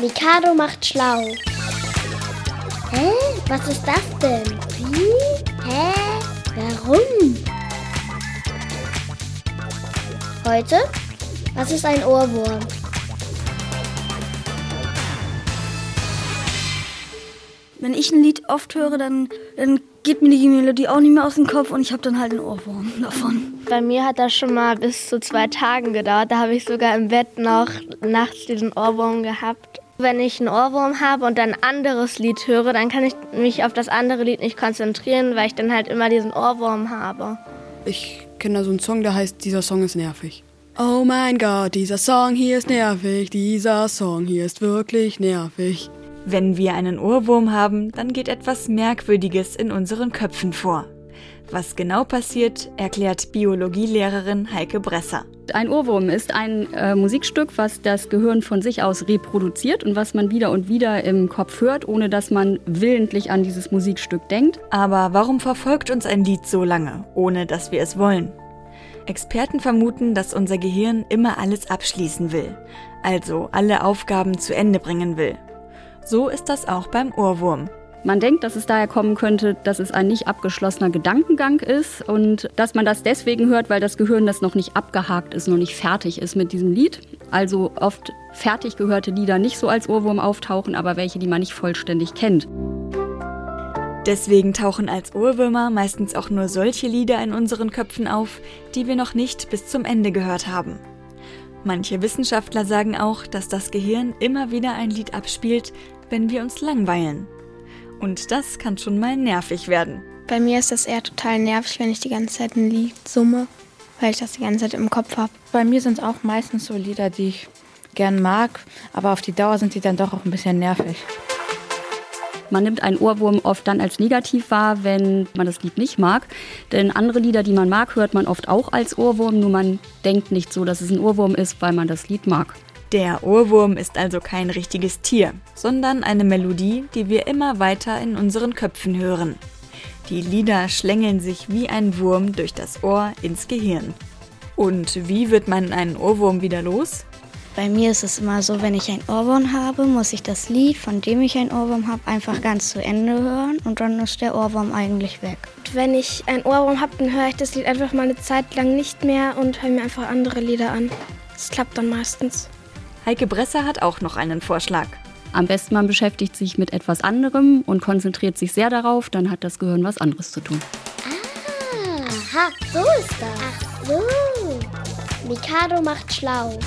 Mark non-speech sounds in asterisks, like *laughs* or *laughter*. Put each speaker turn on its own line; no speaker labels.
Mikado macht schlau. Hä? Was ist das denn? Wie? Hä? Warum? Heute? Was ist ein Ohrwurm?
Wenn ich ein Lied oft höre, dann, dann geht mir die Melodie auch nicht mehr aus dem Kopf und ich habe dann halt einen Ohrwurm *laughs* davon.
Bei mir hat das schon mal bis zu zwei Tagen gedauert. Da habe ich sogar im Bett noch nachts diesen Ohrwurm gehabt. Wenn ich einen Ohrwurm habe und dann ein anderes Lied höre, dann kann ich mich auf das andere Lied nicht konzentrieren, weil ich dann halt immer diesen Ohrwurm habe.
Ich kenne da so einen Song, der heißt Dieser Song ist nervig. Oh mein Gott, dieser Song hier ist nervig, dieser Song hier ist wirklich nervig.
Wenn wir einen Ohrwurm haben, dann geht etwas Merkwürdiges in unseren Köpfen vor. Was genau passiert, erklärt Biologielehrerin Heike Bresser.
Ein Ohrwurm ist ein äh, Musikstück, was das Gehirn von sich aus reproduziert und was man wieder und wieder im Kopf hört, ohne dass man willentlich an dieses Musikstück denkt.
Aber warum verfolgt uns ein Lied so lange, ohne dass wir es wollen? Experten vermuten, dass unser Gehirn immer alles abschließen will, also alle Aufgaben zu Ende bringen will. So ist das auch beim Ohrwurm.
Man denkt, dass es daher kommen könnte, dass es ein nicht abgeschlossener Gedankengang ist und dass man das deswegen hört, weil das Gehirn das noch nicht abgehakt ist, noch nicht fertig ist mit diesem Lied. Also oft fertig gehörte Lieder nicht so als Ohrwurm auftauchen, aber welche, die man nicht vollständig kennt.
Deswegen tauchen als Ohrwürmer meistens auch nur solche Lieder in unseren Köpfen auf, die wir noch nicht bis zum Ende gehört haben. Manche Wissenschaftler sagen auch, dass das Gehirn immer wieder ein Lied abspielt, wenn wir uns langweilen. Und das kann schon mal nervig werden.
Bei mir ist das eher total nervig, wenn ich die ganze Zeit ein Lied summe, weil ich das die ganze Zeit im Kopf habe.
Bei mir sind es auch meistens so Lieder, die ich gern mag, aber auf die Dauer sind sie dann doch auch ein bisschen nervig.
Man nimmt einen Ohrwurm oft dann als negativ wahr, wenn man das Lied nicht mag. Denn andere Lieder, die man mag, hört man oft auch als Ohrwurm, nur man denkt nicht so, dass es ein Ohrwurm ist, weil man das Lied mag.
Der Ohrwurm ist also kein richtiges Tier, sondern eine Melodie, die wir immer weiter in unseren Köpfen hören. Die Lieder schlängeln sich wie ein Wurm durch das Ohr ins Gehirn. Und wie wird man einen Ohrwurm wieder los?
Bei mir ist es immer so, wenn ich ein Ohrwurm habe, muss ich das Lied, von dem ich ein Ohrwurm habe, einfach ganz zu Ende hören und dann ist der Ohrwurm eigentlich weg.
Und wenn ich ein Ohrwurm habe, dann höre ich das Lied einfach mal eine Zeit lang nicht mehr und höre mir einfach andere Lieder an. Das klappt dann meistens.
Heike Bresser hat auch noch einen Vorschlag.
Am besten man beschäftigt sich mit etwas anderem und konzentriert sich sehr darauf, dann hat das Gehirn was anderes zu tun.
Aha, so ist das. Ach so. Mikado macht schlau.